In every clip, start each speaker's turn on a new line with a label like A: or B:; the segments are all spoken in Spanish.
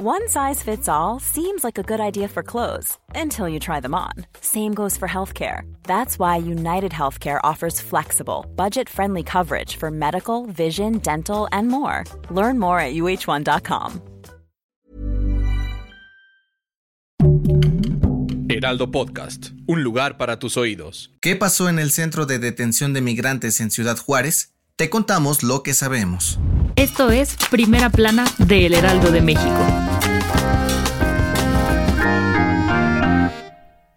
A: One size fits all seems like a good idea for clothes until you try them on. Same goes for healthcare. That's why United Healthcare offers flexible, budget friendly coverage for medical, vision, dental, and more. Learn more at uh1.com.
B: Heraldo Podcast, un lugar para tus oídos.
C: ¿Qué pasó en el centro de detención de migrantes en Ciudad Juárez? Te contamos lo que sabemos.
D: Esto es Primera Plana de El Heraldo de México.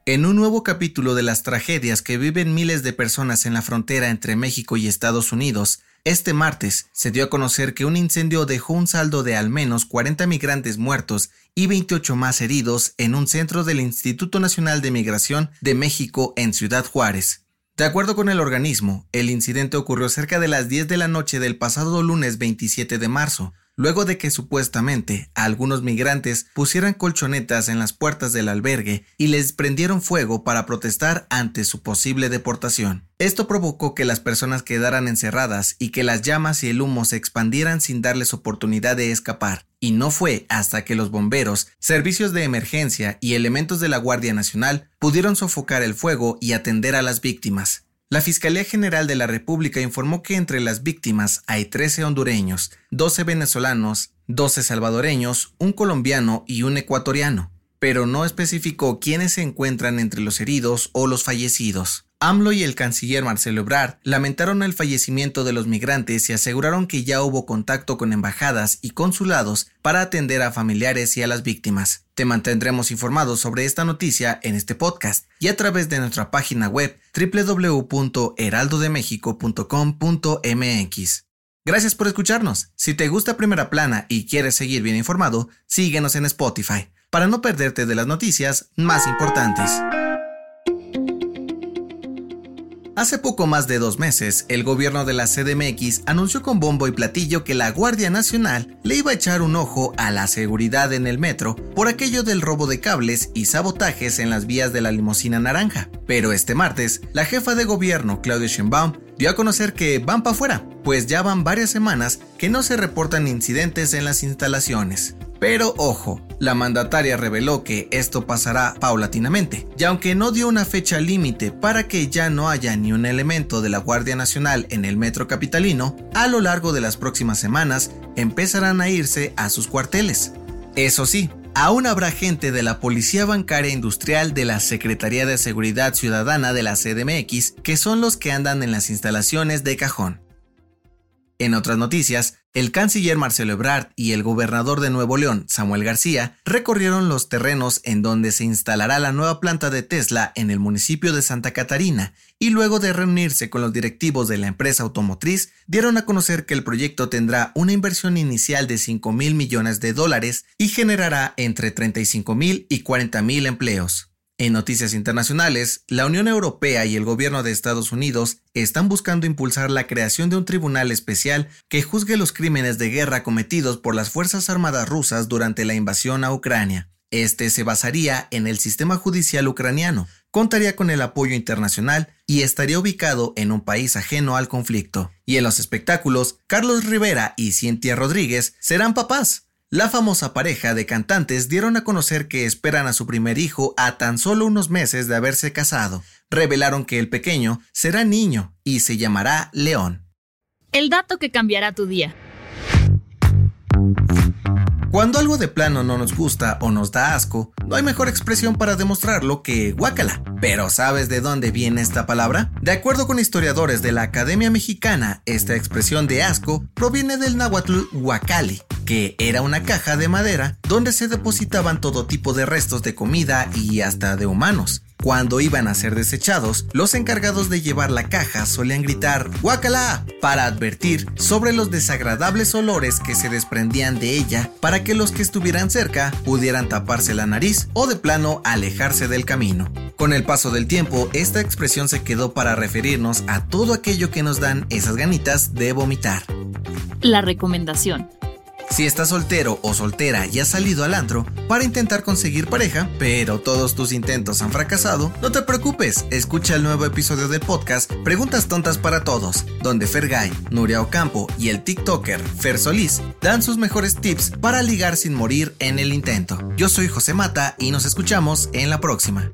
C: En un nuevo capítulo de las tragedias que viven miles de personas en la frontera entre México y Estados Unidos, este martes se dio a conocer que un incendio dejó un saldo de al menos 40 migrantes muertos y 28 más heridos en un centro del Instituto Nacional de Migración de México en Ciudad Juárez. De acuerdo con el organismo, el incidente ocurrió cerca de las 10 de la noche del pasado lunes 27 de marzo, luego de que supuestamente algunos migrantes pusieran colchonetas en las puertas del albergue y les prendieron fuego para protestar ante su posible deportación. Esto provocó que las personas quedaran encerradas y que las llamas y el humo se expandieran sin darles oportunidad de escapar. Y no fue hasta que los bomberos, servicios de emergencia y elementos de la Guardia Nacional pudieron sofocar el fuego y atender a las víctimas. La Fiscalía General de la República informó que entre las víctimas hay 13 hondureños, 12 venezolanos, 12 salvadoreños, un colombiano y un ecuatoriano, pero no especificó quiénes se encuentran entre los heridos o los fallecidos. AMLO y el canciller Marcelo Ebrard lamentaron el fallecimiento de los migrantes y aseguraron que ya hubo contacto con embajadas y consulados para atender a familiares y a las víctimas. Te mantendremos informados sobre esta noticia en este podcast y a través de nuestra página web www.heraldodemexico.com.mx. Gracias por escucharnos. Si te gusta Primera Plana y quieres seguir bien informado, síguenos en Spotify para no perderte de las noticias más importantes. Hace poco más de dos meses, el gobierno de la CDMX anunció con bombo y platillo que la Guardia Nacional le iba a echar un ojo a la seguridad en el metro por aquello del robo de cables y sabotajes en las vías de la limusina naranja. Pero este martes, la jefa de gobierno, Claudia Sheinbaum, dio a conocer que van para afuera, pues ya van varias semanas que no se reportan incidentes en las instalaciones. Pero ojo, la mandataria reveló que esto pasará paulatinamente, y aunque no dio una fecha límite para que ya no haya ni un elemento de la Guardia Nacional en el metro capitalino, a lo largo de las próximas semanas empezarán a irse a sus cuarteles. Eso sí, aún habrá gente de la Policía Bancaria Industrial de la Secretaría de Seguridad Ciudadana de la CDMX que son los que andan en las instalaciones de cajón. En otras noticias, el canciller Marcelo Ebrard y el gobernador de Nuevo León, Samuel García, recorrieron los terrenos en donde se instalará la nueva planta de Tesla en el municipio de Santa Catarina y luego de reunirse con los directivos de la empresa automotriz, dieron a conocer que el proyecto tendrá una inversión inicial de 5 mil millones de dólares y generará entre 35 mil y 40 mil empleos. En noticias internacionales, la Unión Europea y el gobierno de Estados Unidos están buscando impulsar la creación de un tribunal especial que juzgue los crímenes de guerra cometidos por las Fuerzas Armadas rusas durante la invasión a Ucrania. Este se basaría en el sistema judicial ucraniano, contaría con el apoyo internacional y estaría ubicado en un país ajeno al conflicto. Y en los espectáculos, Carlos Rivera y Cintia Rodríguez serán papás. La famosa pareja de cantantes dieron a conocer que esperan a su primer hijo a tan solo unos meses de haberse casado. Revelaron que el pequeño será niño y se llamará León.
D: El dato que cambiará tu día.
C: Cuando algo de plano no nos gusta o nos da asco, no hay mejor expresión para demostrarlo que guácala. Pero ¿sabes de dónde viene esta palabra? De acuerdo con historiadores de la Academia Mexicana, esta expresión de asco proviene del náhuatl huacali, que era una caja de madera donde se depositaban todo tipo de restos de comida y hasta de humanos. Cuando iban a ser desechados, los encargados de llevar la caja solían gritar ¡Guácala! para advertir sobre los desagradables olores que se desprendían de ella para que los que estuvieran cerca pudieran taparse la nariz o de plano alejarse del camino. Con el paso del tiempo, esta expresión se quedó para referirnos a todo aquello que nos dan esas ganitas de vomitar.
D: La recomendación.
C: Si estás soltero o soltera y has salido al antro para intentar conseguir pareja, pero todos tus intentos han fracasado, no te preocupes, escucha el nuevo episodio del podcast Preguntas Tontas para Todos, donde Fergay, Nuria Ocampo y el TikToker Fer Solís dan sus mejores tips para ligar sin morir en el intento. Yo soy José Mata y nos escuchamos en la próxima.